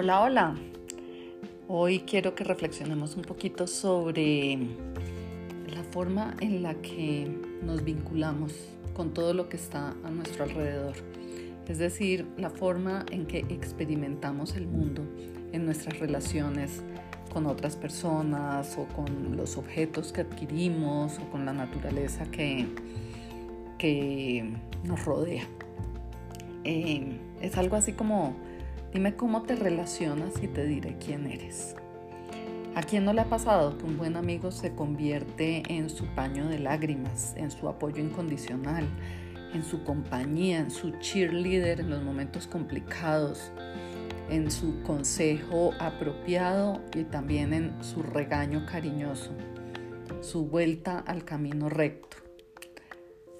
Hola, hola. Hoy quiero que reflexionemos un poquito sobre la forma en la que nos vinculamos con todo lo que está a nuestro alrededor. Es decir, la forma en que experimentamos el mundo en nuestras relaciones con otras personas o con los objetos que adquirimos o con la naturaleza que, que nos rodea. Eh, es algo así como Dime cómo te relacionas y te diré quién eres. ¿A quién no le ha pasado que un buen amigo se convierte en su paño de lágrimas, en su apoyo incondicional, en su compañía, en su cheerleader en los momentos complicados, en su consejo apropiado y también en su regaño cariñoso, su vuelta al camino recto?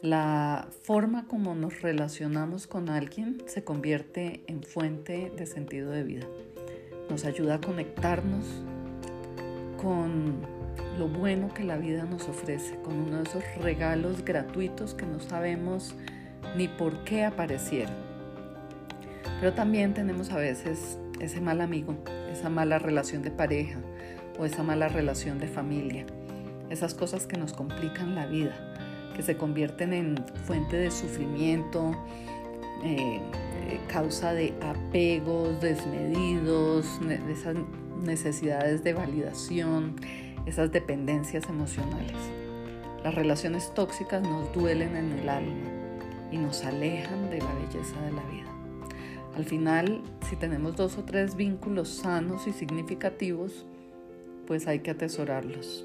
La forma como nos relacionamos con alguien se convierte en fuente de sentido de vida. Nos ayuda a conectarnos con lo bueno que la vida nos ofrece, con uno de esos regalos gratuitos que no sabemos ni por qué aparecieron. Pero también tenemos a veces ese mal amigo, esa mala relación de pareja o esa mala relación de familia, esas cosas que nos complican la vida que se convierten en fuente de sufrimiento, eh, eh, causa de apegos desmedidos, de esas necesidades de validación, esas dependencias emocionales. Las relaciones tóxicas nos duelen en el alma y nos alejan de la belleza de la vida. Al final, si tenemos dos o tres vínculos sanos y significativos, pues hay que atesorarlos.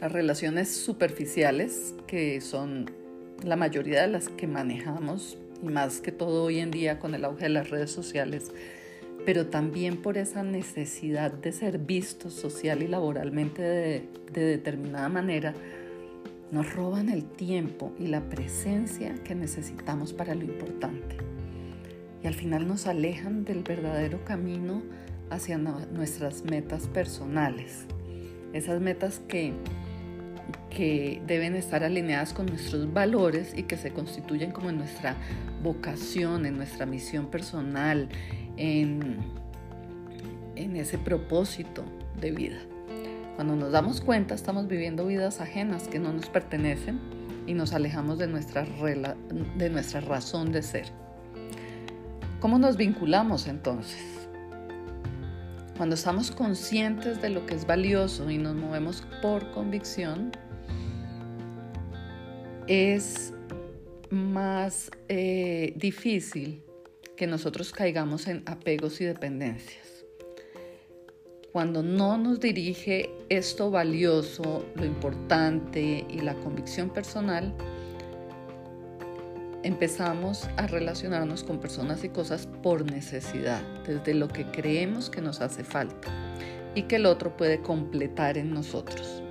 Las relaciones superficiales, que son la mayoría de las que manejamos, y más que todo hoy en día con el auge de las redes sociales, pero también por esa necesidad de ser vistos social y laboralmente de, de determinada manera, nos roban el tiempo y la presencia que necesitamos para lo importante. Y al final nos alejan del verdadero camino hacia nuestras metas personales. Esas metas que que deben estar alineadas con nuestros valores y que se constituyen como en nuestra vocación, en nuestra misión personal, en, en ese propósito de vida. Cuando nos damos cuenta estamos viviendo vidas ajenas que no nos pertenecen y nos alejamos de nuestra, de nuestra razón de ser. ¿Cómo nos vinculamos entonces? Cuando estamos conscientes de lo que es valioso y nos movemos por convicción, es más eh, difícil que nosotros caigamos en apegos y dependencias. Cuando no nos dirige esto valioso, lo importante y la convicción personal, empezamos a relacionarnos con personas y cosas por necesidad, desde lo que creemos que nos hace falta y que el otro puede completar en nosotros.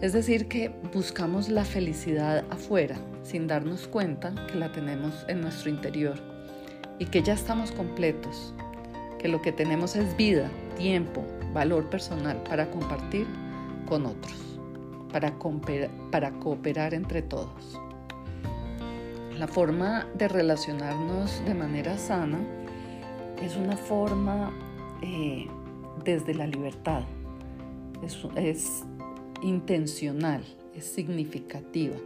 Es decir, que buscamos la felicidad afuera sin darnos cuenta que la tenemos en nuestro interior y que ya estamos completos, que lo que tenemos es vida, tiempo, valor personal para compartir con otros, para, cooperar entre todos. La forma de relacionarnos de manera sana es una forma eh, desde la libertad, intencional, es significativa.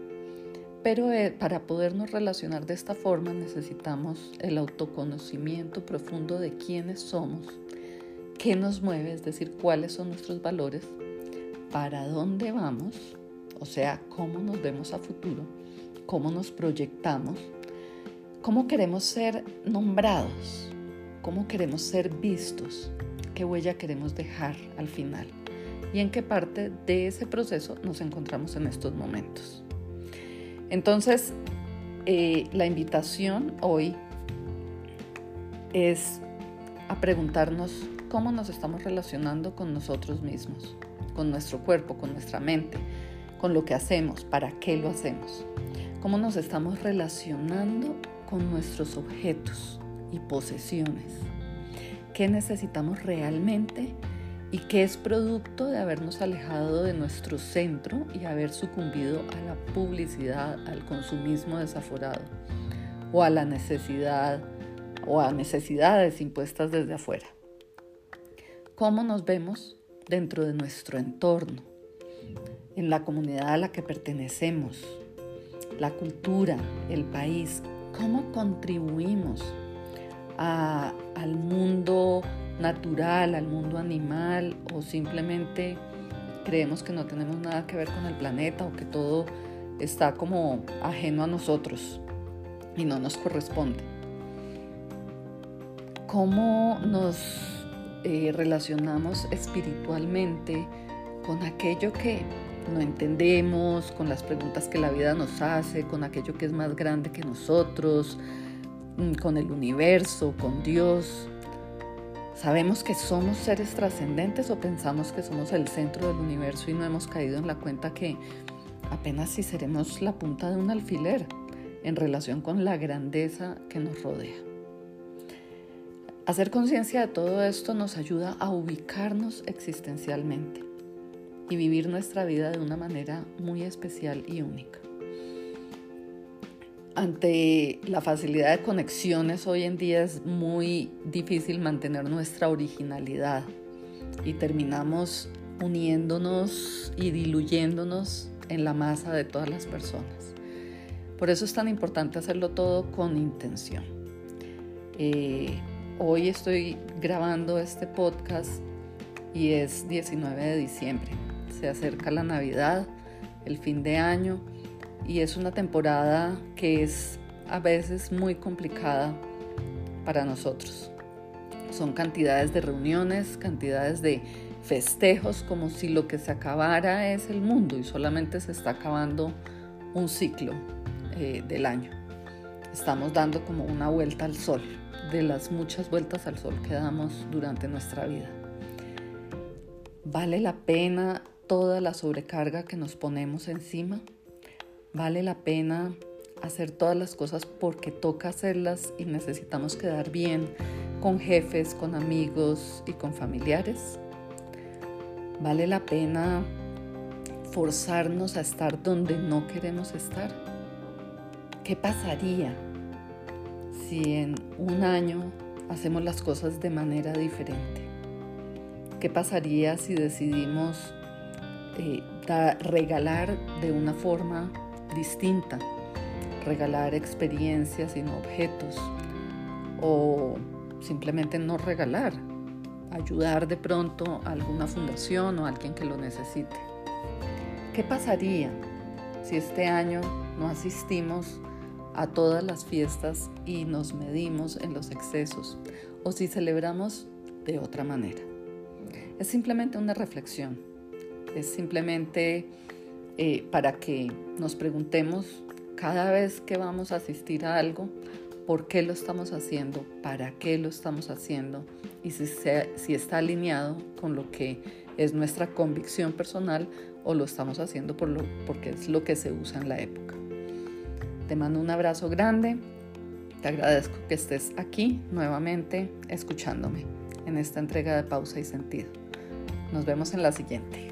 Pero eh, para podernos relacionar de esta forma necesitamos el autoconocimiento profundo de quiénes somos, qué nos mueve, es decir, cuáles son nuestros valores, para dónde vamos, o sea, cómo nos vemos a futuro cómo nos proyectamos, cómo queremos ser nombrados, cómo queremos ser vistos, qué huella queremos dejar al final y en qué parte de ese proceso nos encontramos en estos momentos. Entonces, eh, la invitación hoy es a preguntarnos cómo nos estamos relacionando con nosotros mismos, con nuestro cuerpo, con nuestra mente, con lo que hacemos, para qué lo hacemos cómo nos estamos relacionando con nuestros objetos y posesiones, qué necesitamos realmente y qué es producto de habernos alejado de nuestro centro y haber sucumbido a la publicidad, al consumismo desaforado o a la necesidad o a necesidades impuestas desde afuera. ¿Cómo nos vemos dentro de nuestro entorno, en la comunidad a la que pertenecemos, la cultura, el país? ¿Cómo contribuimos al mundo natural, al mundo animal o simplemente creemos que no tenemos nada que ver con el planeta o que todo está como ajeno a nosotros y no nos corresponde. ¿Cómo nos eh, relacionamos espiritualmente con aquello que no entendemos, con las preguntas que la vida nos hace, con aquello que es más grande que nosotros, mm, con el universo, con Dios? ¿Sabemos que somos seres trascendentes o pensamos que somos el centro del universo y no hemos caído en la cuenta que apenas si seremos la punta de un alfiler en relación con la grandeza que nos rodea? Hacer conciencia de todo esto nos ayuda a ubicarnos existencialmente y vivir nuestra vida de una manera muy especial y única ante la facilidad de conexiones hoy en día es muy difícil mantener nuestra originalidad y terminamos uniéndonos y diluyéndonos en la masa de todas las personas. Por eso es tan importante hacerlo todo con intención. Eh, hoy estoy grabando este podcast y es 19 de diciembre. Se acerca la Navidad, el fin de año y es una temporada que es a veces muy complicada para nosotros. Son cantidades de reuniones, cantidades de festejos, como si lo que se acabara es el mundo y solamente se está acabando un ciclo eh, del año. Estamos dando como una vuelta al sol, de las muchas vueltas al sol que damos durante nuestra vida. ¿Vale la pena toda la sobrecarga que nos ponemos encima? Vale la pena hacer todas las cosas porque toca hacerlas y necesitamos quedar bien con jefes, con amigos y con familiares. Vale la pena forzarnos a estar donde no queremos estar. ¿Qué pasaría si en un año hacemos las cosas de manera diferente? ¿Qué pasaría si decidimos eh, regalar de una forma distinta, regalar experiencias y no objetos, o simplemente no regalar, ayudar de pronto a alguna fundación o a alguien que lo necesite. ¿Qué pasaría si este año no asistimos a todas las fiestas y nos medimos en los excesos o si celebramos de otra manera? Es simplemente una reflexión, es simplemente eh, para que nos preguntemos cada vez que vamos a asistir a algo, por qué lo estamos haciendo, para qué lo estamos haciendo y si, si está alineado con lo que es nuestra convicción personal o lo estamos haciendo por lo, porque es lo que se usa en la época. Te mando un abrazo grande, te agradezco que estés aquí nuevamente escuchándome en esta entrega de pausa y sentido. Nos vemos en la siguiente.